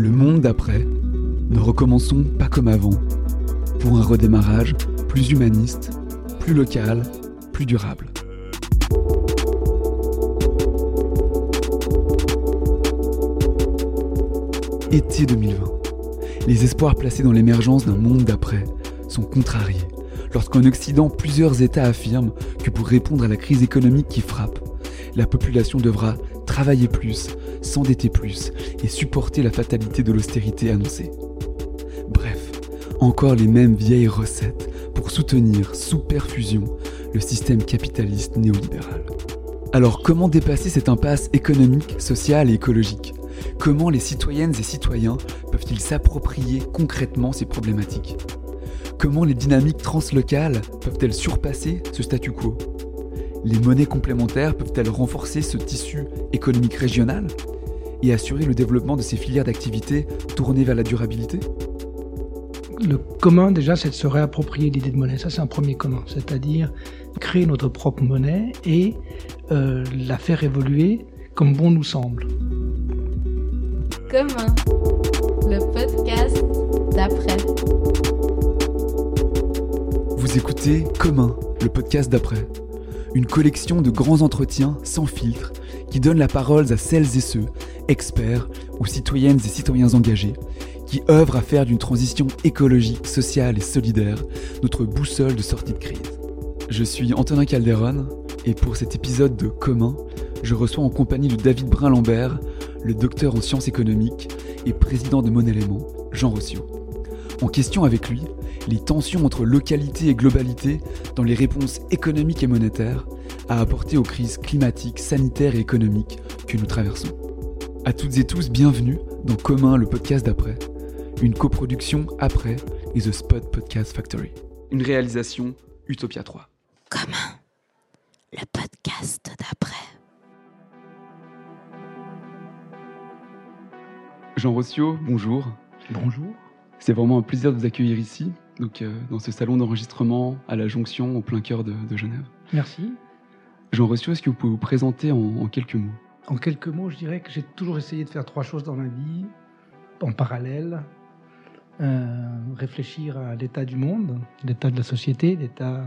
Le monde d'après, ne recommençons pas comme avant, pour un redémarrage plus humaniste, plus local, plus durable. Été 2020. Les espoirs placés dans l'émergence d'un monde d'après sont contrariés lorsqu'en Occident plusieurs États affirment que pour répondre à la crise économique qui frappe, la population devra travailler plus, s'endetter plus et supporter la fatalité de l'austérité annoncée. Bref, encore les mêmes vieilles recettes pour soutenir sous perfusion le système capitaliste néolibéral. Alors comment dépasser cette impasse économique, sociale et écologique? Comment les citoyennes et citoyens peuvent-ils s'approprier concrètement ces problématiques? Comment les dynamiques translocales peuvent-elles surpasser ce statu quo? Les monnaies complémentaires peuvent-elles renforcer ce tissu économique régional et assurer le développement de ces filières d'activité tournées vers la durabilité? Le commun, déjà, c'est de se réapproprier l'idée de monnaie. Ça, c'est un premier commun. C'est-à-dire créer notre propre monnaie et euh, la faire évoluer comme bon nous semble. Commun, le podcast d'après. Vous écoutez Commun, le podcast d'après. Une collection de grands entretiens sans filtre qui donnent la parole à celles et ceux, experts ou citoyennes et citoyens engagés, qui œuvrent à faire d'une transition écologique, sociale et solidaire notre boussole de sortie de crise. Je suis Antonin Calderon et pour cet épisode de Commun, je reçois en compagnie de David Brun-Lambert, le docteur en sciences économiques et président de Mon Élément, Jean Rossio. En question avec lui, les tensions entre localité et globalité dans les réponses économiques et monétaires à apporter aux crises climatiques, sanitaires et économiques que nous traversons. À toutes et tous, bienvenue dans Commun, le podcast d'après, une coproduction après et The Spot Podcast Factory. Une réalisation Utopia 3. Commun, le podcast d'après. Jean Rossio, bonjour. Bonjour. C'est vraiment un plaisir de vous accueillir ici, donc, euh, dans ce salon d'enregistrement à la Jonction, au plein cœur de, de Genève. Merci. Jean Rossio, est-ce que vous pouvez vous présenter en, en quelques mots? En quelques mots, je dirais que j'ai toujours essayé de faire trois choses dans ma vie, en parallèle. Euh, réfléchir à l'état du monde, l'état de la société, l'état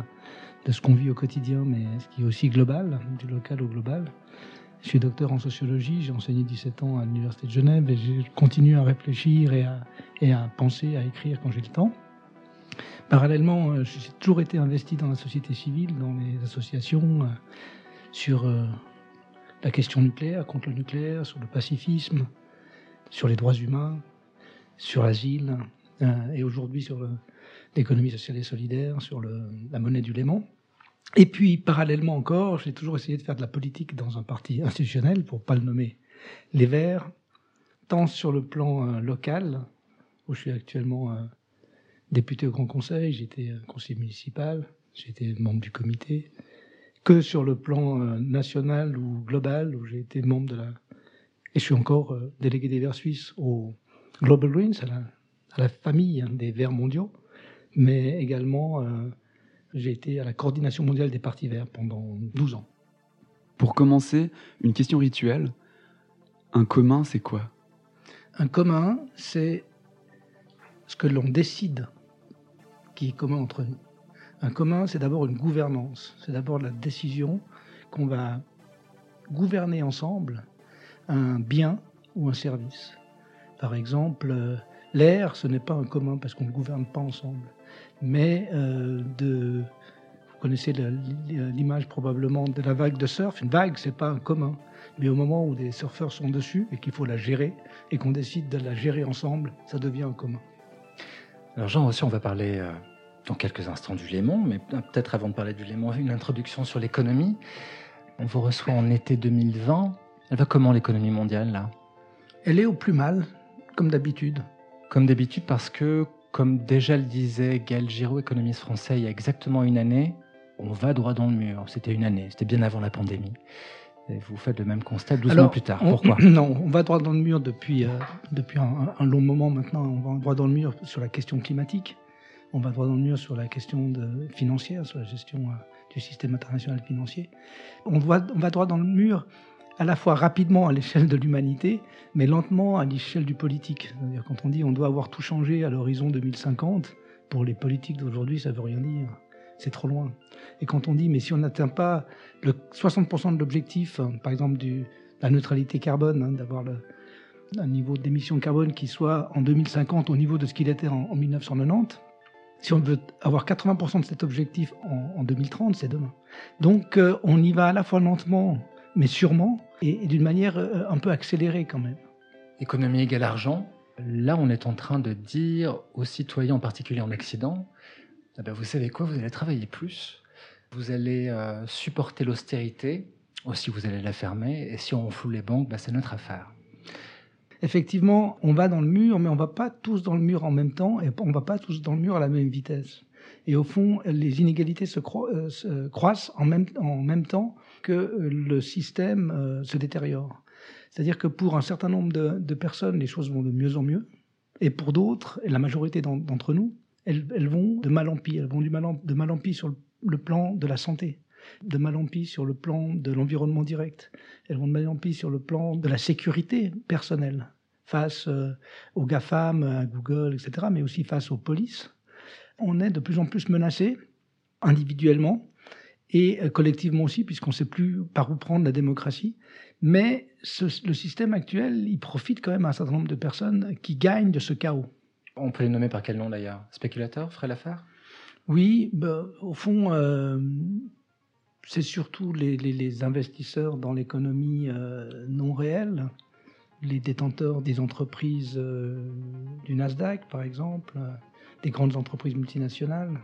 de ce qu'on vit au quotidien, mais ce qui est aussi global, du local au global. Je suis docteur en sociologie, j'ai enseigné 17 ans à l'Université de Genève et je continue à réfléchir et à, penser, à écrire quand j'ai le temps. Parallèlement, euh, j'ai toujours été investi dans la société civile, dans les associations, euh, sur euh, la question nucléaire, contre le nucléaire, sur le pacifisme, sur les droits humains, sur l'asile, et aujourd'hui sur l'économie sociale et solidaire, sur la monnaie du Léman. Et puis, parallèlement encore, j'ai toujours essayé de faire de la politique dans un parti institutionnel, pour pas le nommer, les Verts, tant sur le plan local, où je suis actuellement député au Grand Conseil, j'étais conseiller municipal, j'étais membre du comité, que sur le plan national ou global, où j'ai été membre de la... Et je suis encore délégué des Verts suisses au Global Greens, à la, à la famille hein, des Verts mondiaux, mais également euh, j'ai été à la coordination mondiale des partis verts pendant 12 ans. Pour commencer, une question rituelle. Un commun, c'est quoi? Un commun, c'est ce que l'on décide qui est commun entre nous. Un commun, c'est d'abord une gouvernance, c'est d'abord la décision qu'on va gouverner ensemble un bien ou un service. Par exemple, l'air, ce n'est pas un commun parce qu'on ne gouverne pas ensemble, mais euh, de... Vous connaissez l'image probablement de la vague de surf. Une vague, c'est pas un commun, mais au moment où des surfeurs sont dessus et qu'il faut la gérer et qu'on décide de la gérer ensemble, ça devient un commun. Alors Jean, aussi, on va parler euh, dans quelques instants du Léman, mais peut-être avant de parler du Léman, une introduction sur l'économie. On vous reçoit en été 2020. Elle va comment l'économie mondiale là? Elle est au plus mal, comme d'habitude. Comme d'habitude parce que, comme déjà le disait Gaël Giraud, économiste français, il y a exactement une année, on va droit dans le mur. C'était une année, c'était bien avant la pandémie. Et vous faites le même constat 12 Alors, mois plus tard. on- Pourquoi Non, on va droit dans le mur depuis, euh, depuis un, un long moment maintenant. On va droit dans le mur sur la question climatique. On va droit dans le mur sur la question de, financière, sur la gestion euh, du système international financier. On va, on va droit dans le mur à la fois rapidement à l'échelle de l'humanité, mais lentement à l'échelle du politique. C'est-à-dire quand on dit on doit avoir tout changé à l'horizon 2050, pour les politiques d'aujourd'hui, ça veut rien dire. C'est trop loin. Et quand on dit mais si on n'atteint pas le 60% de l'objectif, hein, par exemple de la neutralité carbone, hein, d'avoir un niveau d'émission carbone qui soit en 2050 au niveau de ce qu'il était en, 1990, si on veut avoir 80% de cet objectif en, 2030, c'est demain. Donc euh, on y va à la fois lentement mais sûrement, et, d'une manière euh, un peu accélérée quand même. Économie égale argent. Là, on est en train de dire aux citoyens, en particulier en Occident, ah ben, vous savez quoi, vous allez travailler plus, vous allez euh, supporter l'austérité, aussi vous allez la fermer, et si on fout les banques, ben, c'est notre affaire. Effectivement, on va dans le mur, mais on va pas tous dans le mur en même temps, et on va pas tous dans le mur à la même vitesse. Et au fond, les inégalités se, euh, croissent en même, en même temps que euh, le système euh, se détériore. C'est-à-dire que pour un certain nombre de, personnes, les choses vont de mieux en mieux, et pour d'autres, la majorité d'entre nous, elles, vont de mal en pis. Elles vont de mal en pis sur le plan de la santé, de mal en pis sur le plan de l'environnement direct. Elles vont de mal en pis sur le plan de la sécurité personnelle, face euh, aux GAFAM, à Google, etc., mais aussi face aux polices. On est de plus en plus menacé individuellement et euh, collectivement aussi, puisqu'on ne sait plus par où prendre la démocratie. Mais le système actuel, il profite quand même à un certain nombre de personnes qui gagnent de ce chaos. On peut les nommer par quel nom d'ailleurs? Spéculateurs ferait l'affaire Oui, bah, au fond, euh, c'est surtout les, investisseurs dans l'économie euh, non réelle, les détenteurs des entreprises du Nasdaq, par exemple, des grandes entreprises multinationales.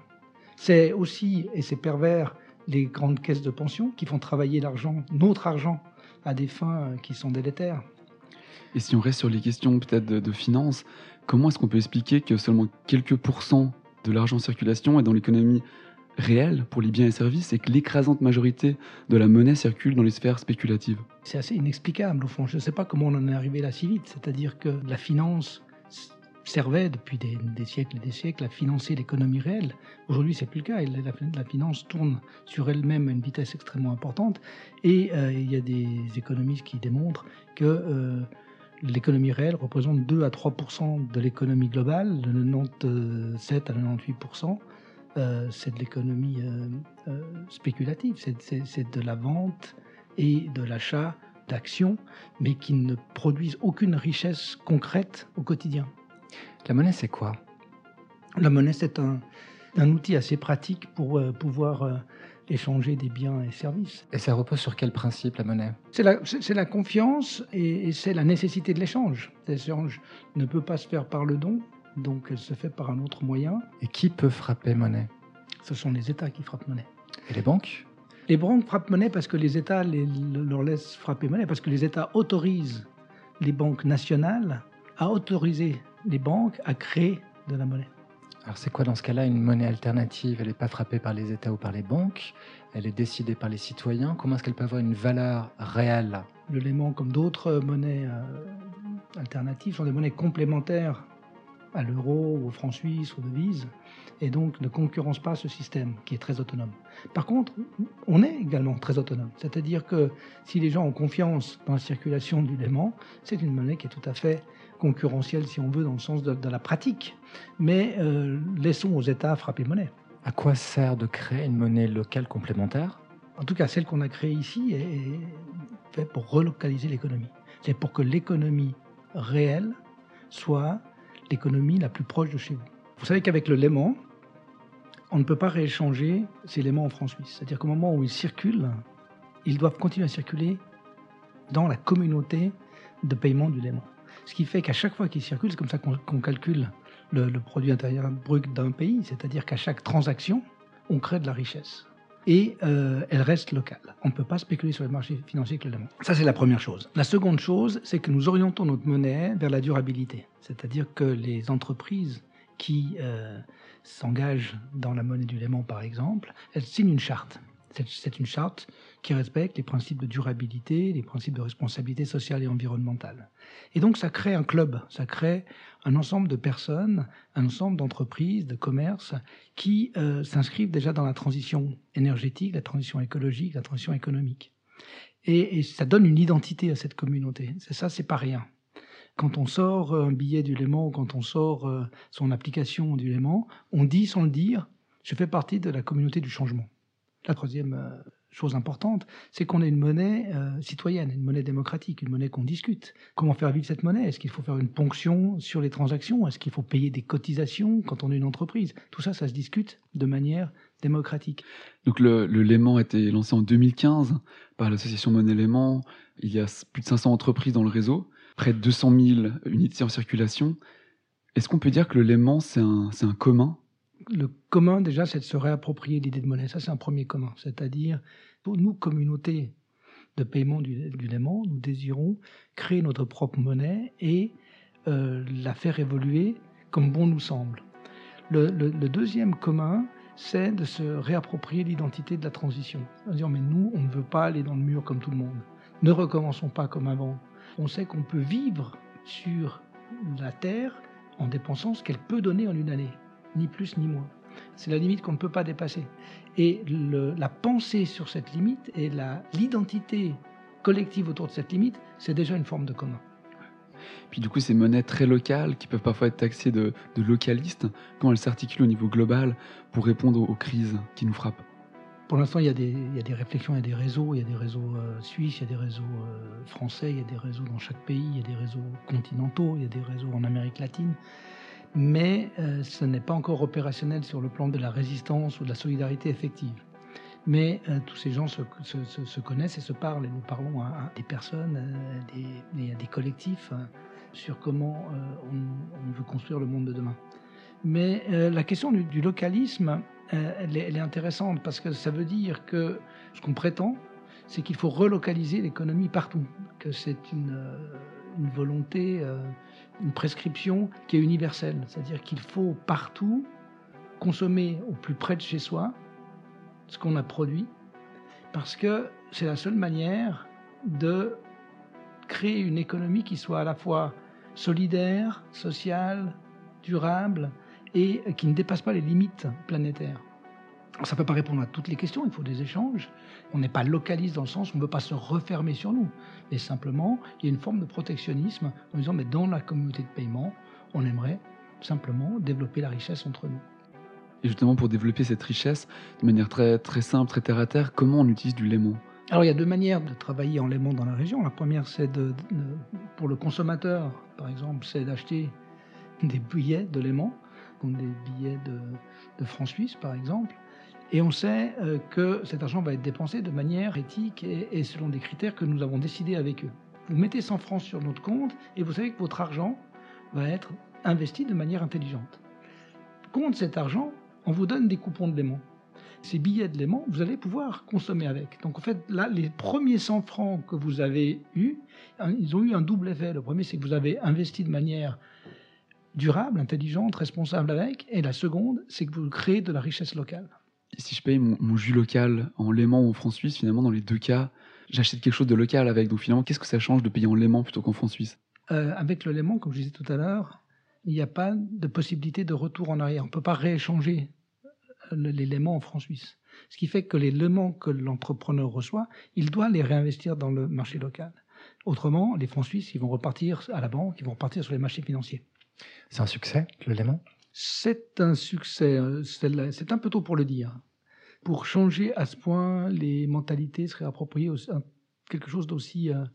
C'est aussi, et c'est pervers, les grandes caisses de pension qui font travailler l'argent, notre argent, à des fins euh, qui sont délétères. Et si on reste sur les questions peut-être de, finances, comment est-ce qu'on peut expliquer que seulement quelques pourcents de l'argent en circulation est dans l'économie réelle pour les biens et services et que l'écrasante majorité de la monnaie circule dans les sphères spéculatives? C'est assez inexplicable au fond. Je ne sais pas comment on en est arrivé là si vite. C'est-à-dire que la finance servait depuis des, siècles et des siècles à financer l'économie réelle. Aujourd'hui, c'est plus le cas. La, finance tourne sur elle-même à une vitesse extrêmement importante. Et euh, il y a des économistes qui démontrent que euh, l'économie réelle représente 2 à 3% de l'économie globale, de 97 à 98% euh, c'est de l'économie spéculative, c'est de la vente et de l'achat d'actions, mais qui ne produisent aucune richesse concrète au quotidien. La monnaie, c'est quoi? La monnaie, c'est un, outil assez pratique pour euh, pouvoir euh, échanger des biens et services. Et ça repose sur quel principe, la monnaie? C'est la, confiance et, c'est la nécessité de l'échange. L'échange ne peut pas se faire par le don, donc elle se fait par un autre moyen. Et qui peut frapper monnaie? Ce sont les États qui frappent monnaie. Et les banques? Les banques frappent monnaie parce que les États leur laissent frapper monnaie, parce que les États autorisent les banques nationales à autoriser les banques à créer de la monnaie. Alors c'est quoi dans ce cas-là une monnaie alternative? Elle n'est pas frappée par les États ou par les banques, elle est décidée par les citoyens. Comment est-ce qu'elle peut avoir une valeur réelle? Le Léman, comme d'autres monnaies euh, alternatives, sont des monnaies complémentaires à l'euro, au franc suisse, aux devises, et donc ne concurrence pas ce système qui est très autonome. Par contre, on est également très autonome, c'est-à-dire que si les gens ont confiance dans la circulation du Léman, c'est une monnaie qui est tout à fait concurrentielle, si on veut, dans le sens de, la pratique. Mais euh, laissons aux États frapper monnaie. À quoi sert de créer une monnaie locale complémentaire? En tout cas, celle qu'on a créée ici est faite pour relocaliser l'économie. C'est pour que l'économie réelle soit l'économie la plus proche de chez vous. Vous savez qu'avec le Léman, on ne peut pas rééchanger ces Lémans en francs suisses. C'est-à-dire qu'au moment où ils circulent, ils doivent continuer à circuler dans la communauté de paiement du Léman. Ce qui fait qu'à chaque fois qu'il circule, c'est comme ça qu'on calcule le, produit intérieur brut d'un pays, c'est-à-dire qu'à chaque transaction, on crée de la richesse. Et euh, elle reste locale. On ne peut pas spéculer sur les marchés financiers clairement. Ça, c'est la première chose. La seconde chose, c'est que nous orientons notre monnaie vers la durabilité. C'est-à-dire que les entreprises qui euh, s'engagent dans la monnaie du Léman, par exemple, elles signent une charte. C'est une charte qui respecte les principes de durabilité, les principes de responsabilité sociale et environnementale. Et donc ça crée un club, ça crée un ensemble de personnes, un ensemble d'entreprises, de commerces qui euh, s'inscrivent déjà dans la transition énergétique, la transition écologique, la transition économique. Et, ça donne une identité à cette communauté. C'est ça, c'est pas rien. Quand on sort un billet du Léman quand on sort euh, son application du Léman, on dit sans le dire, je fais partie de la communauté du changement. La troisième euh, chose importante, c'est qu'on ait une monnaie euh, citoyenne, une monnaie démocratique, une monnaie qu'on discute. Comment faire vivre cette monnaie? Est-ce qu'il faut faire une ponction sur les transactions? Est-ce qu'il faut payer des cotisations quand on est une entreprise? Tout ça, ça se discute de manière démocratique. Donc le, le Léman a été lancé en 2015 par l'association Monnaie Léman. Il y a plus de 500 entreprises dans le réseau, près de 200 000 unités en circulation. Est-ce qu'on peut dire que le Léman, c'est un, c'est un commun? Le commun, déjà, c'est de se réapproprier l'idée de monnaie. Ça, c'est un premier commun. C'est-à-dire, pour nous, communauté de paiement du, du nous désirons créer notre propre monnaie et euh, la faire évoluer comme bon nous semble. Le, deuxième commun, c'est de se réapproprier l'identité de la transition. Disant, mais nous, on ne veut pas aller dans le mur comme tout le monde. Ne recommençons pas comme avant. On sait qu'on peut vivre sur la Terre en dépensant ce qu'elle peut donner en une année ni plus ni moins. C'est la limite qu'on ne peut pas dépasser. Et le, la pensée sur cette limite et l'identité collective autour de cette limite, c'est déjà une forme de commun. Puis du coup, ces monnaies très locales qui peuvent parfois être taxées de, de localistes, quand elles s'articulent au niveau global pour répondre aux, aux crises qui nous frappent? Pour l'instant, il, il, y a des réflexions, il y a des réseaux, il y a des réseaux euh, suisses, il y a des réseaux euh, français, il y a des réseaux dans chaque pays, il y a des réseaux continentaux, il y a des réseaux en Amérique latine mais euh, ce n'est pas encore opérationnel sur le plan de la résistance ou de la solidarité effective. Mais euh, tous ces gens se, se, se, se, connaissent et se parlent, et nous parlons à, des personnes, à des, à des collectifs, hein, sur comment euh, on, veut construire le monde de demain. Mais euh, la question du, localisme, euh, elle est, intéressante parce que ça veut dire que ce qu'on prétend, c'est qu'il faut relocaliser l'économie partout, que c'est euh, une volonté une prescription qui est universelle, c'est-à-dire qu'il faut partout consommer au plus près de chez soi ce qu'on a produit, parce que c'est la seule manière de créer une économie qui soit à la fois solidaire, sociale, durable et qui ne dépasse pas les limites planétaires. Ça ne peut pas répondre à toutes les questions, il faut des échanges. On n'est pas localiste dans le sens où on ne veut pas se refermer sur nous. Mais simplement, il y a une forme de protectionnisme en disant, mais dans la communauté de paiement, on aimerait simplement développer la richesse entre nous. Et justement, pour développer cette richesse de manière très, très simple, très terre à terre, comment on utilise du léman? Alors il y a deux manières de travailler en léman dans la région. La première, c'est de, de, pour le consommateur, par exemple, c'est d'acheter des billets de léman, comme des billets de, de francs suisses, par exemple, et on sait euh, que cet argent va être dépensé de manière éthique et, selon des critères que nous avons décidés avec eux. Vous mettez 100 francs sur notre compte et vous savez que votre argent va être investi de manière intelligente. Contre cet argent, on vous donne des coupons de léman. Ces billets de léman, vous allez pouvoir consommer avec. Donc en fait, là, les premiers 100 francs que vous avez eus, ils ont eu un double effet. Le premier, c'est que vous avez investi de manière durable, intelligente, responsable avec. Et la seconde, c'est que vous créez de la richesse locale si je paye mon, mon, jus local en Léman ou en franc suisse, finalement, dans les deux cas, j'achète quelque chose de local avec. Donc finalement, qu'est-ce que ça change de payer en Léman plutôt qu'en franc suisse? Euh, Avec le Léman, comme je disais tout à l'heure, il n'y a pas de possibilité de retour en arrière. On ne peut pas rééchanger les Lémans en franc suisse. Ce qui fait que les Lémans que l'entrepreneur reçoit, il doit les réinvestir dans le marché local. Autrement, les francs suisses, ils vont repartir à la banque, ils vont repartir sur les marchés financiers. C'est un succès, le Léman? C'est un succès. C'est un peu tôt pour le dire. Pour changer à ce point les mentalités, serait approprié quelque chose d'aussi euh,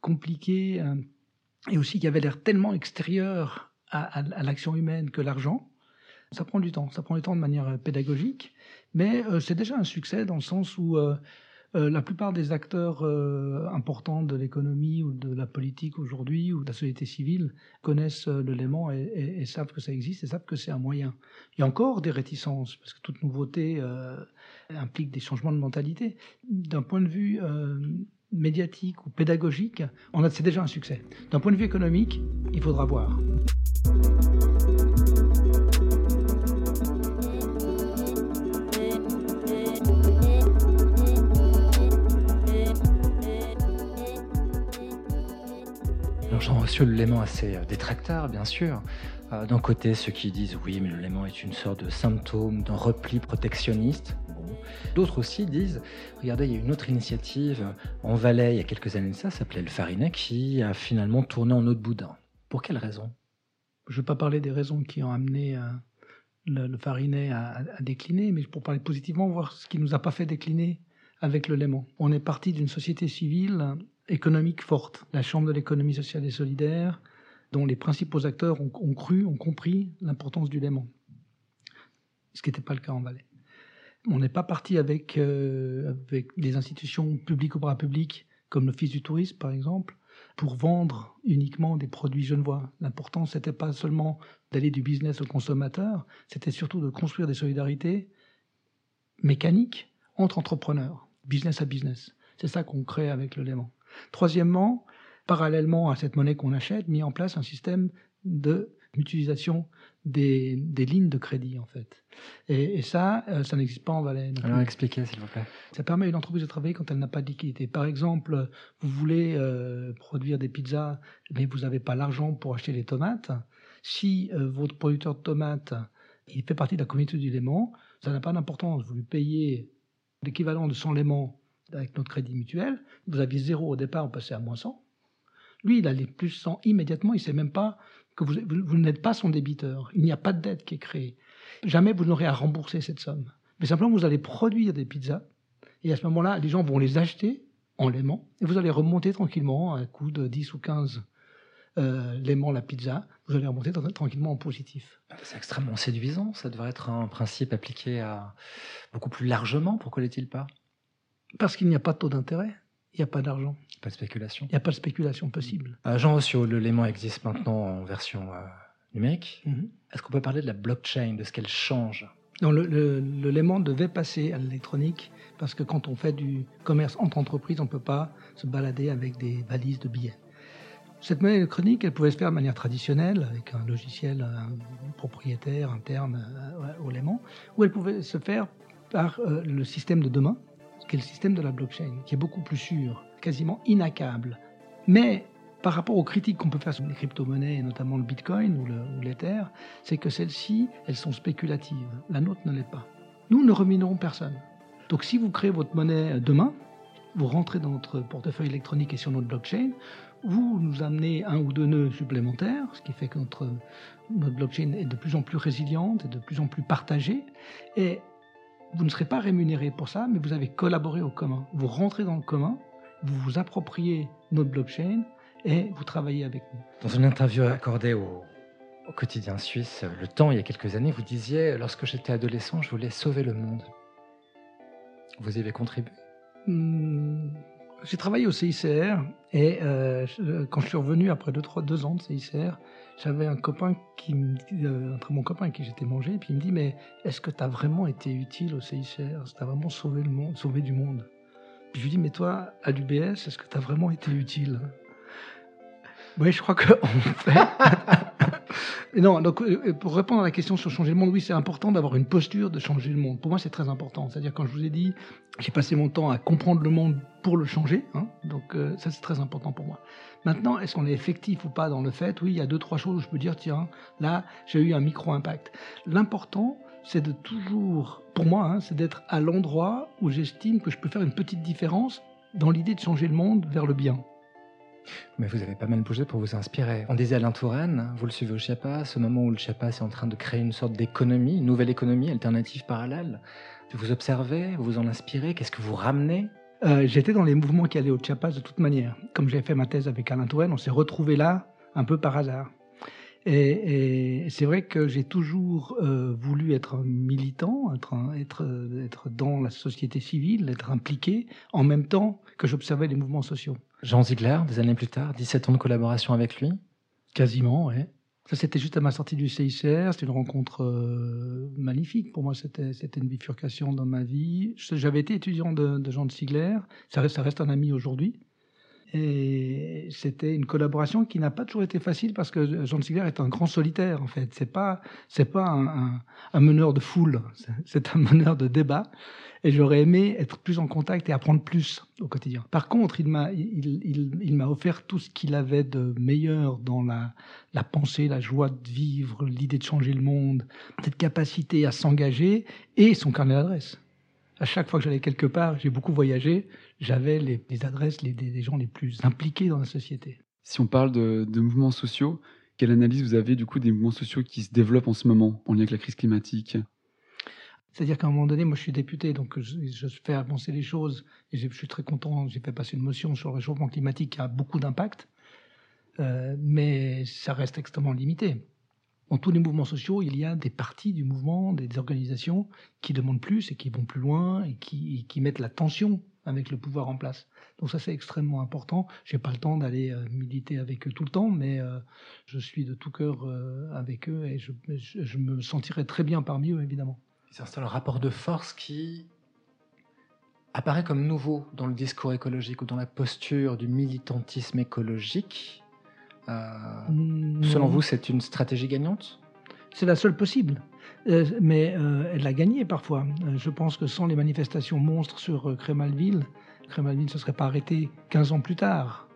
compliqué euh, et aussi qui avait l'air tellement extérieur à, à, l'action humaine que l'argent. Ça prend du temps. Ça prend du temps de manière pédagogique, mais euh, c'est déjà un succès dans le sens où euh, la plupart des acteurs euh, importants de l'économie ou de la politique aujourd'hui ou de la société civile connaissent euh, le Léman et, et, savent que ça existe et savent que c'est un moyen. Il y a encore des réticences parce que toute nouveauté euh, implique des changements de mentalité. D'un point de vue médiatique ou pédagogique, on a c'est déjà un succès. D'un point de vue économique, il faudra voir. Reçu le Léman assez détracteur, bien sûr. D'un côté, ceux qui disent oui, mais le Léman est une sorte de symptôme d'un repli protectionniste. D'autres aussi disent, regardez, il y a une autre initiative en Valais il y a quelques années de ça, s'appelait le Farinet, qui a finalement tourné en eau de boudin. Pour quelle raison? Je ne vais pas parler des raisons qui ont amené euh, le, le, Farinet à, à, décliner, mais pour parler positivement, voir ce qui ne nous a pas fait décliner avec le Léman. On est parti d'une société civile économique forte, la Chambre de l'économie sociale et solidaire, dont les principaux acteurs ont, cru, ont compris l'importance du Léman. Ce qui n'était pas le cas en Valais. On n'est pas parti avec, euh, avec des institutions publiques ou parapubliques, comme l'Office du tourisme par exemple, pour vendre uniquement des produits genevois. L'important, c'était pas seulement d'aller du business au consommateur, c'était surtout de construire des solidarités mécaniques entre entrepreneurs, business à business. C'est ça qu'on crée avec le Léman. Troisièmement, parallèlement à cette monnaie qu'on achète, mis en place un système de mutualisation des, des, lignes de crédit en fait. Et, et ça, euh, ça n'existe pas en Valais. Alors expliquez s'il vous plaît. Ça permet à une entreprise de travailler quand elle n'a pas de liquidité. Par exemple, vous voulez euh, produire des pizzas, mais vous n'avez pas l'argent pour acheter les tomates. Si euh, votre producteur de tomates, il fait partie de la communauté du Léman, ça n'a pas d'importance. Vous lui payez l'équivalent de 100 Léman avec notre crédit mutuel. Vous aviez zéro au départ, on passait à moins 100. Lui, il a les plus 100 immédiatement. Il ne sait même pas que vous, vous, n'êtes pas son débiteur. Il n'y a pas de dette qui est créée. Jamais vous n'aurez à rembourser cette somme. Mais simplement, vous allez produire des pizzas. Et à ce moment-là, les gens vont les acheter en l'aimant. Et vous allez remonter tranquillement à un coût de 10 ou 15 euh, l'aimant la pizza. Vous allez remonter tranquillement en positif. C'est extrêmement séduisant. Ça devrait être un principe appliqué à beaucoup plus largement. Pourquoi l'est-il pas? Parce qu'il n'y a pas de taux d'intérêt. Il n'y a pas d'argent. Pas de spéculation. Il n'y a pas de spéculation possible. Euh, Jean Rossio, le Léman existe maintenant en version euh, numérique. Mm -hmm. Est-ce qu'on peut parler de la blockchain, de ce qu'elle change? Non, Léman devait passer à l'électronique parce que quand on fait du commerce entre entreprises, on ne peut pas se balader avec des valises de billets. Cette monnaie électronique, elle pouvait se faire de manière traditionnelle, avec un logiciel un propriétaire interne au Léman, ou elle pouvait se faire par euh, le système de demain, qui est le système de la blockchain, qui est beaucoup plus sûr, quasiment inaccable. Mais par rapport aux critiques qu'on peut faire sur les crypto-monnaies, notamment le Bitcoin ou l'Ether, c'est que celles-ci, elles sont spéculatives. La nôtre ne l'est pas. Nous ne reminerons personne. Donc si vous créez votre monnaie demain, vous rentrez dans notre portefeuille électronique et sur notre blockchain, vous nous amenez un ou deux nœuds supplémentaires, ce qui fait que notre, notre blockchain est de plus en plus résiliente et de plus en plus partagée. Et vous ne serez pas rémunéré pour ça, mais vous avez collaboré au commun. Vous rentrez dans le commun, vous vous appropriez notre blockchain et vous travaillez avec nous. Dans une interview accordée au, au, quotidien suisse, Le Temps, il y a quelques années, vous disiez Lorsque j'étais adolescent, je voulais sauver le monde. Vous y avez contribué? Mmh, J'ai travaillé au CICR et euh, quand je suis revenu après deux, trois, deux ans de CICR, j'avais un copain qui me dit, euh, un très bon copain qui j'étais mangé, et puis il me dit Mais est-ce que tu as vraiment été utile au CICR Est-ce que tu as vraiment sauvé le monde, sauvé du monde? Puis je lui dis Mais toi, à l'UBS, est-ce que tu as vraiment été utile? Oui, je crois qu'on fait. Non, donc pour répondre à la question sur changer le monde, oui, c'est important d'avoir une posture de changer le monde. Pour moi, c'est très important. C'est-à-dire quand je vous ai dit, j'ai passé mon temps à comprendre le monde pour le changer. Hein, donc euh, ça, c'est très important pour moi. Maintenant, est-ce qu'on est effectif ou pas dans le fait? Oui, il y a deux trois choses où je peux dire tiens, là, j'ai eu un micro impact. L'important, c'est de toujours, pour moi, hein, c'est d'être à l'endroit où j'estime que je peux faire une petite différence dans l'idée de changer le monde vers le bien. Mais vous avez pas mal bougé pour vous inspirer. On disait Alain Touraine, vous le suivez au Chiapas, ce moment où le Chiapas est en train de créer une sorte d'économie, une nouvelle économie alternative parallèle. Vous observez, vous vous en inspirez, qu'est-ce que vous ramenez? Euh, J'étais dans les mouvements qui allaient au Chiapas de toute manière. Comme j'ai fait ma thèse avec Alain Touraine, on s'est retrouvés là un peu par hasard. Et, et c'est vrai que j'ai toujours euh, voulu être militant, être, être, être dans la société civile, être impliqué, en même temps que j'observais les mouvements sociaux. Jean Ziegler, des années plus tard, 17 ans de collaboration avec lui Quasiment, oui. Ça, c'était juste à ma sortie du CICR. C'était une rencontre euh, magnifique. Pour moi, c'était une bifurcation dans ma vie. J'avais été étudiant de, de Jean de Ziegler. Ça ça reste un ami aujourd'hui. Et c'était une collaboration qui n'a pas toujours été facile parce que Jean de Ziegler est un grand solitaire, en fait. C'est pas, c'est pas un, meneur de foule. C'est un meneur de débat. Et j'aurais aimé être plus en contact et apprendre plus au quotidien. Par contre, il m'a, il, il, il m'a offert tout ce qu'il avait de meilleur dans la, la pensée, la joie de vivre, l'idée de changer le monde, cette capacité à s'engager et son carnet d'adresses. À chaque fois que j'allais quelque part, j'ai beaucoup voyagé, j'avais les, adresses des, gens les plus impliqués dans la société. Si on parle de, mouvements sociaux, quelle analyse vous avez du coup des mouvements sociaux qui se développent en ce moment en lien avec la crise climatique? C'est-à-dire qu'à un moment donné, moi je suis député, donc je, fais avancer les choses et je, suis très content. J'ai fait passer une motion sur le réchauffement climatique qui a beaucoup d'impact, euh, mais ça reste extrêmement limité. Dans tous les mouvements sociaux, il y a des parties du mouvement, des, organisations qui demandent plus et qui vont plus loin et qui, mettent la tension avec le pouvoir en place. Donc ça c'est extrêmement important. J'ai pas le temps d'aller euh, militer avec eux tout le temps, mais euh, je suis de tout cœur avec eux et je, me sentirai très bien parmi eux évidemment. C'est un rapport de force qui apparaît comme nouveau dans le discours écologique ou dans la posture du militantisme écologique. Euh, selon vous, c'est une stratégie gagnante? C'est la seule possible. Euh, mais euh, elle l'a gagnée parfois. je pense que sans les manifestations monstres sur Crémalville, Crémalville ne se serait pas arrêté 15 ans plus tard.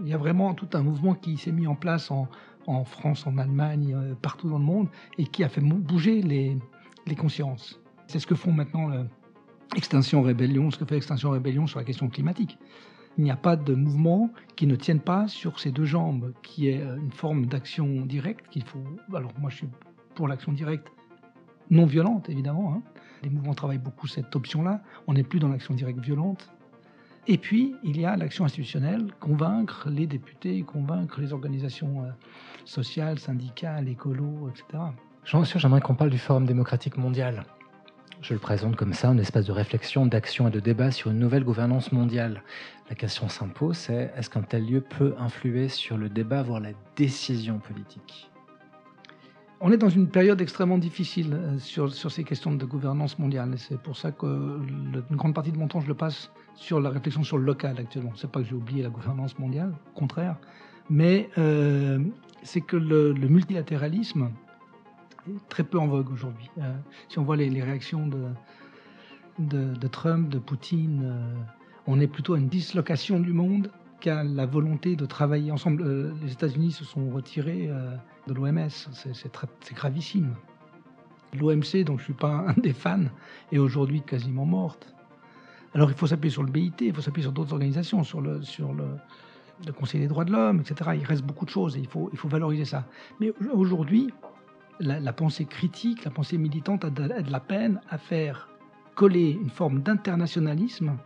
Il y a vraiment tout un mouvement qui s'est mis en place en, en France, en Allemagne, partout dans le monde, et qui a fait bouger les, les consciences. C'est ce que font maintenant Extinction Rébellion, ce que fait Extinction Rébellion sur la question climatique. Il n'y a pas de mouvement qui ne tienne pas sur ces deux jambes, qui est une forme d'action directe qu'il faut. Alors moi, je suis pour l'action directe, non violente évidemment. Hein. Les mouvements travaillent beaucoup cette option-là. On n'est plus dans l'action directe violente. Et puis, il y a l'action institutionnelle, convaincre les députés, convaincre les organisations euh, sociales, syndicales, écolos, etc. Jean sûr, j'aimerais qu'on parle du Forum démocratique mondial. Je le présente comme ça, un espace de réflexion, d'action et de débat sur une nouvelle gouvernance mondiale. La question s'impose, c'est est-ce qu'un tel lieu peut influer sur le débat, voire la décision politique? On est dans une période extrêmement difficile euh, sur, sur ces questions de gouvernance mondiale. C'est pour ça que une grande partie de mon temps, je le passe sur la réflexion sur le local actuellement. C'est pas que j'ai oublié la gouvernance mondiale, au contraire. Mais euh, c'est que le, le multilatéralisme très peu en vogue aujourd'hui. Euh, si on voit les, réactions de, Trump, de Poutine, euh, on est plutôt à une dislocation du monde qu'à la volonté de travailler ensemble. Euh, les États-Unis se sont retirés de l'OMS, c'est gravissime. L'OMC, dont je ne suis pas un des fans, est aujourd'hui quasiment morte. Alors il faut s'appuyer sur le BIT, il faut s'appuyer sur d'autres organisations, sur le, Conseil des droits de l'homme, etc. Il reste beaucoup de choses et il faut valoriser ça. Mais aujourd'hui, la, pensée critique, la pensée militante a de, la peine à faire coller une forme d'internationalisme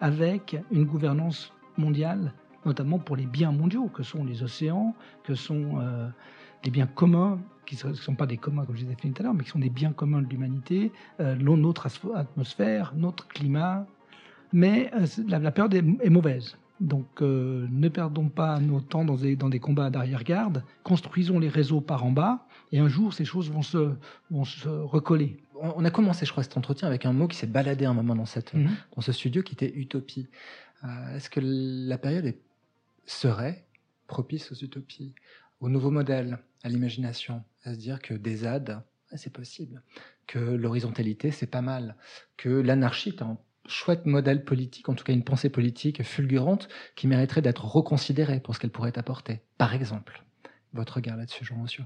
avec une gouvernance mondiale, notamment pour les biens mondiaux, que sont les océans, que sont euh, les biens communs, qui ne sont pas des communs comme je défini tout à l'heure, mais qui sont des biens communs de l'humanité, euh, notre atmosphère, notre climat. Mais euh, la, période est, mauvaise. Donc ne perdons pas nos temps dans des, dans des combats d'arrière-garde, construisons les réseaux par en bas, et un jour, ces choses vont se, vont se recoller. On a commencé, je crois, cet entretien avec un mot qui s'est baladé un moment dans, cette, mhm. dans ce studio, qui était utopie. Euh, est-ce que la période serait propice aux utopies, aux nouveaux modèles, à l'imagination, à se dire que des ZAD, c'est possible, que l'horizontalité, c'est pas mal, que l'anarchie chouette modèle politique, en tout cas une pensée politique fulgurante, qui mériterait d'être reconsidérée pour ce qu'elle pourrait apporter. Par exemple, votre regard là-dessus, Jean Rossieux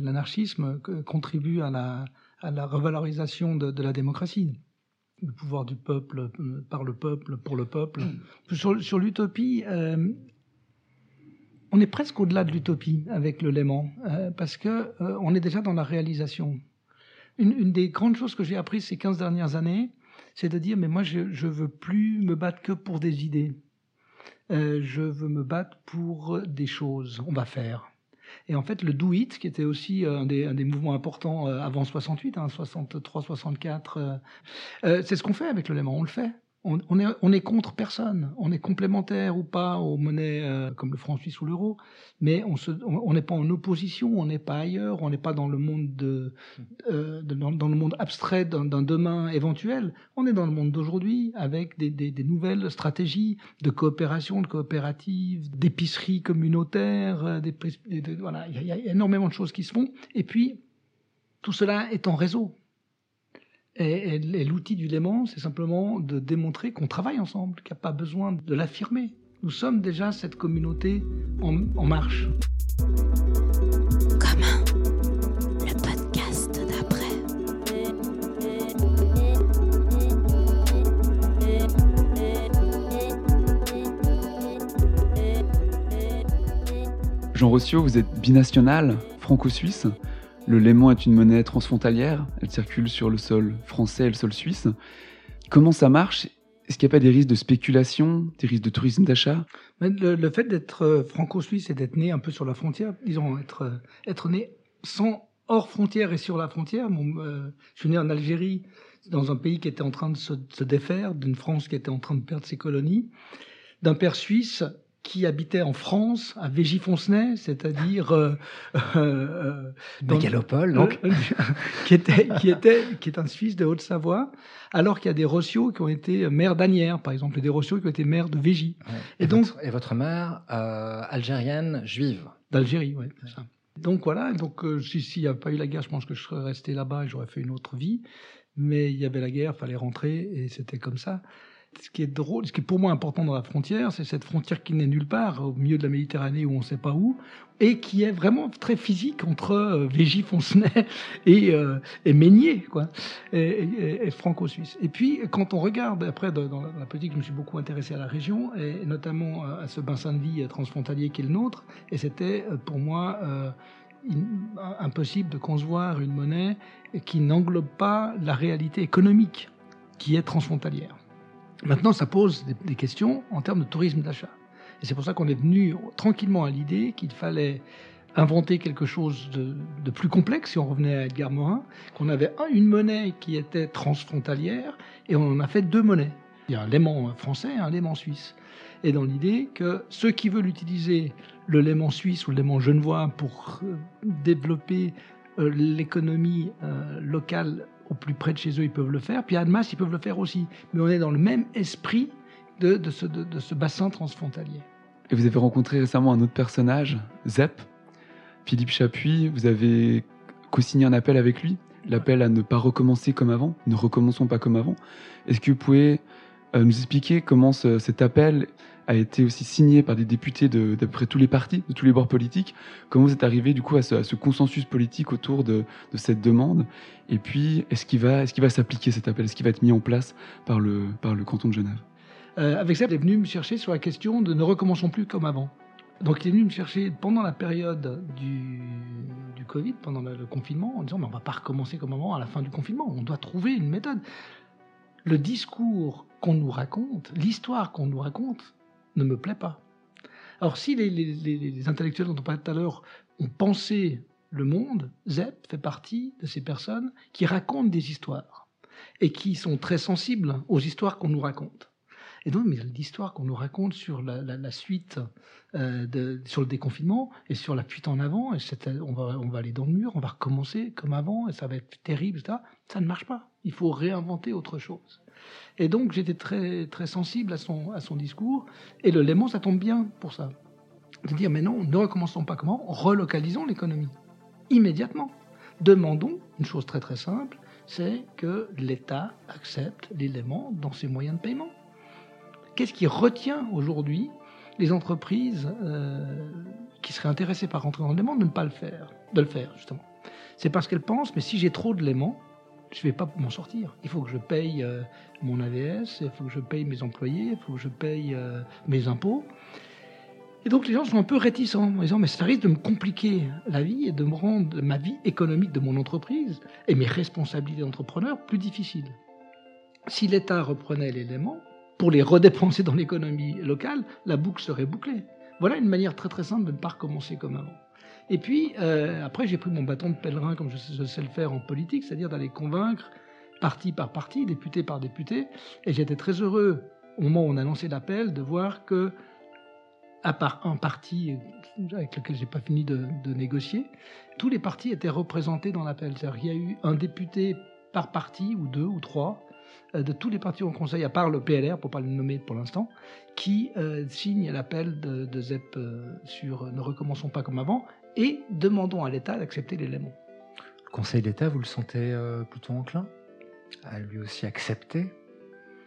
L'anarchisme contribue à la, à la revalorisation de, la démocratie. Le pouvoir du peuple, euh, par le peuple, pour le peuple. Mm. Sur, l'utopie, euh, on est presque au-delà de l'utopie avec le Léman, euh, parce que on est déjà dans la réalisation. Une, des grandes choses que j'ai apprises ces 15 dernières années, c'est de dire, mais moi, je ne veux plus me battre que pour des idées. je veux me battre pour des choses. On va faire. Et en fait, le Do It, qui était aussi euh, un des, un des mouvements importants euh, avant 68, hein, 63, 64, euh, c'est ce qu'on fait avec le Léman, on le fait on, est, on est contre personne. On est complémentaire ou pas aux monnaies euh, comme le franc suisse ou l'euro, mais on n'est pas en opposition, on n'est pas ailleurs, on n'est pas dans le monde de, euh, dans, le monde abstrait d'un demain éventuel. On est dans le monde d'aujourd'hui avec des, nouvelles stratégies de coopération, de coopérative, d'épicerie communautaire. Euh, voilà, il y, a énormément de choses qui se font. Et puis tout cela est en réseau. Et, l'outil du démon, c'est simplement de démontrer qu'on travaille ensemble, qu'il n'y a pas besoin de l'affirmer. Nous sommes déjà cette communauté en, marche. Commun, le podcast d'après. Jean Rossio, vous êtes binational, franco-suisse. Le Léman est une monnaie transfrontalière, elle circule sur le sol français et le sol suisse. Comment ça marche? Est-ce qu'il n'y a pas des risques de spéculation, des risques de tourisme d'achat? Le, le, fait d'être euh, franco-suisse et d'être né un peu sur la frontière, disons, être, euh, né sans hors frontière et sur la frontière. euh, je suis né en Algérie, dans un pays qui était en train de se, se défaire, d'une France qui était en train de perdre ses colonies, d'un père suisse qui habitait en France, à Végey-Foncenay, c'est-à-dire euh, euh, mégalopole, donc, qui était qui était qui est un Suisse de Haute-Savoie, alors qu'il y a des Rossios qui ont été maires d'Anières, par exemple, et des Rossios qui ont été maires de. Ouais. Et, et, donc votre, et votre mère euh, algérienne juive d'Algérie, oui. Donc voilà, donc euh, s'il si n'y avait pas eu la guerre, je pense que je serais resté là-bas et j'aurais fait une autre vie. Mais il y avait la guerre, fallait rentrer et c'était comme ça ce qui est drôle, ce qui est pour moi important dans la frontière, c'est cette frontière qui n'est nulle part, au milieu de la Méditerranée où on ne sait pas où, et qui est vraiment très physique entre euh, Végey-Foncenay et, euh, Meignier, quoi, et, franco-suisse. Et puis, quand on regarde, après, dans la politique, je me suis beaucoup intéressé à la région, et notamment à ce bassin de vie transfrontalier qui est le nôtre, et c'était pour moi euh, impossible de concevoir une monnaie qui n'englobe pas la réalité économique qui est transfrontalière. Maintenant, ça pose des, questions en termes de tourisme d'achat. Et c'est pour ça qu'on est venu tranquillement à l'idée qu'il fallait inventer quelque chose de, plus complexe, si on revenait à Edgar Morin, qu'on avait un, une monnaie qui était transfrontalière, et on en a fait deux monnaies. Il y a un léman français et un léman suisse. Et dans l'idée que ceux qui veulent utiliser le léman suisse ou le léman genevois pour euh, développer euh, l'économie euh, locale au plus près de chez eux, ils peuvent le faire. Puis à Annemasse, ils peuvent le faire aussi. Mais on est dans le même esprit de, de, ce, de, ce, bassin transfrontalier. Et vous avez rencontré récemment un autre personnage, Zep, Philippe Chapuis. Vous avez co-signé un appel avec lui, l'appel à ne pas recommencer comme avant, ne recommençons pas comme avant. Est-ce que vous pouvez euh, nous expliquer comment ce, cet appel a été aussi signé par des députés d'à peu près tous les partis, de tous les bords politiques. Comment vous êtes arrivé du coup à ce, consensus politique autour de, cette demande? Et puis, est-ce qu'il va, est-ce va s'appliquer cet appel? Est-ce qu'il va être mis en place par le, par le canton de Genève? Euh, Avec ça, il est venu me chercher sur la question de ne recommençons plus comme avant. Donc il est venu me chercher pendant la période du, du Covid, pendant le, confinement, en disant mais on va pas recommencer comme avant à la fin du confinement. On doit trouver une méthode. Le discours qu'on nous raconte, l'histoire qu'on nous raconte, ne me plaît pas. Alors si les, intellectuels dont on parlait tout à l'heure ont pensé le monde, Zepp fait partie de ces personnes qui racontent des histoires et qui sont très sensibles aux histoires qu'on nous raconte. Et donc, mais l'histoire qu'on nous raconte sur la, suite, euh, sur le déconfinement et sur la fuite en avant, on va, aller dans le mur, on va recommencer comme avant, et ça va être terrible. Ça ne marche pas. Il faut réinventer autre chose. Et donc j'étais très, très sensible à son, à son discours. Et le Léman, ça tombe bien pour ça. De dire, mais non, ne recommençons pas comment? Relocalisons l'économie. Immédiatement. Demandons une chose très très simple, c'est que l'État accepte l'élément dans ses moyens de paiement. Qu'est-ce qui retient aujourd'hui les entreprises euh, qui seraient intéressées par rentrer dans l'élément de ne pas le faire, de le faire justement? C'est parce qu'elles pensent, mais si j'ai trop de l'élément, je ne vais pas m'en sortir. Il faut que je paye euh, mon AVS, il faut que je paye mes employés, il faut que je paye euh, mes impôts. Et donc les gens sont un peu réticents en disant mais ça risque de me compliquer la vie et de me rendre ma vie économique de mon entreprise et mes responsabilités d'entrepreneur plus difficiles. Si l'État reprenait l'élément pour les redépenser dans l'économie locale, la boucle serait bouclée. Voilà une manière très très simple de ne pas recommencer comme avant. Et puis, euh, après, j'ai pris mon bâton de pèlerin, comme je sais, le faire en politique, c'est-à-dire d'aller convaincre, parti par parti, député par député. Et j'étais très heureux, au moment où on a lancé l'appel, de voir que, à part un parti avec lequel j'ai pas fini de, négocier, tous les partis étaient représentés dans l'appel. C'est-à-dire qu'il y a eu un député par parti, ou deux, ou trois, euh, de tous les partis au Conseil, à part le PLR, pour pas le nommer pour l'instant, qui euh, signe l'appel de, de ZEP sur Ne recommençons pas comme avant, et demandons à l'État d'accepter l'élément. Le Conseil d'État, vous le sentez euh, plutôt enclin à lui aussi accepter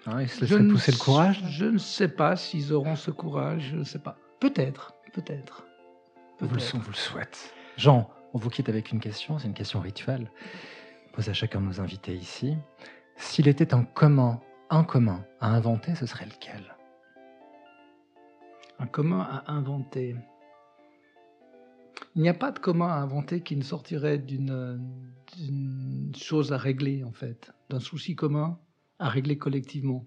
hein, Il se laisserait pousser le courage Je ne sais pas s'ils auront ce courage, je ne sais pas. Peut-être, peut-être. Peut vous, le, vous le souhaite. Jean, on vous quitte avec une question, c'est une question rituelle. Pose à chacun de nos invités ici. S'il était un commun, un commun à inventer, ce serait lequel? Un commun à inventer Il n'y a pas de commun à inventer qui ne sortirait d'une chose à régler, en fait, d'un souci commun à régler collectivement.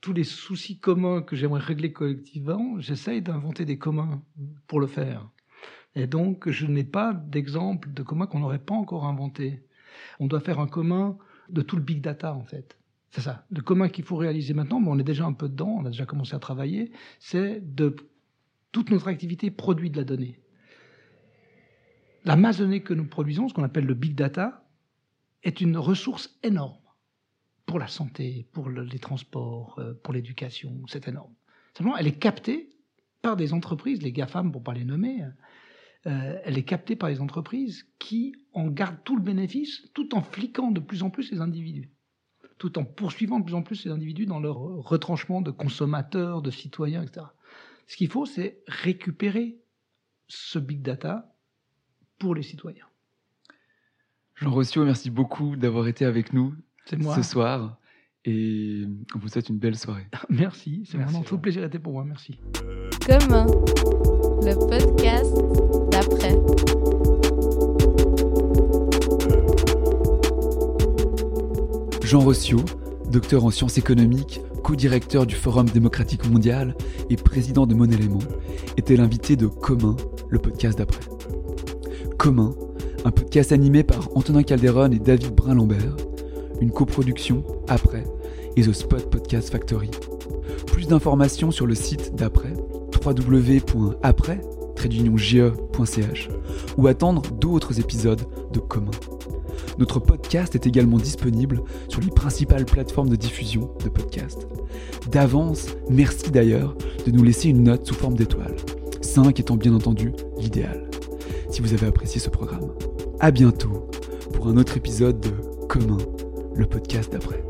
Tous les soucis communs que j'aimerais régler collectivement, j'essaye d'inventer des communs pour le faire. Et donc, je n'ai pas d'exemple de commun qu'on n'aurait pas encore inventé. On doit faire un commun de tout le big data, en fait. C'est ça. Le commun qu'il faut réaliser maintenant, on est déjà un peu dedans, on a déjà commencé à travailler, c'est de toute notre activité produit de la donnée. La masse de données que nous produisons, ce qu'on appelle le big data, est une ressource énorme pour la santé, pour les transports, euh, pour l'éducation. C'est énorme. Simplement, elle est captée par des entreprises, les GAFAM pour pas les nommer, euh, elle est captée par les entreprises qui en gardent tout le bénéfice tout en fliquant de plus en plus les individus, tout en poursuivant de plus en plus les individus dans leur retranchement de consommateurs, de citoyens, etc. Ce qu'il faut, c'est récupérer ce big data pour les citoyens. Jean Rossio, merci beaucoup d'avoir été avec nous ce soir et on vous souhaite une belle soirée. Merci, c'est vraiment tout plaisir était pour moi, merci. Commun, le podcast d'après. Jean Rossio, docteur en sciences économiques, co-directeur du Forum démocratique mondial et président de Mon Élément, était l'invité de Commun, le podcast d'après. Commun, un podcast animé par Antonin Calderon et David Brun-Lambert, une coproduction après et The Spot Podcast Factory. Plus d'informations sur le site d'après www.après-ge.ch ou attendre d'autres épisodes de Commun. Notre podcast est également disponible sur les principales plateformes de diffusion de podcasts. D'avance, merci d'ailleurs de nous laisser une note sous forme d'étoiles, 5 étant bien entendu l'idéal, vous avez apprécié ce programme. À bientôt pour un autre épisode de Commun, le podcast d'après.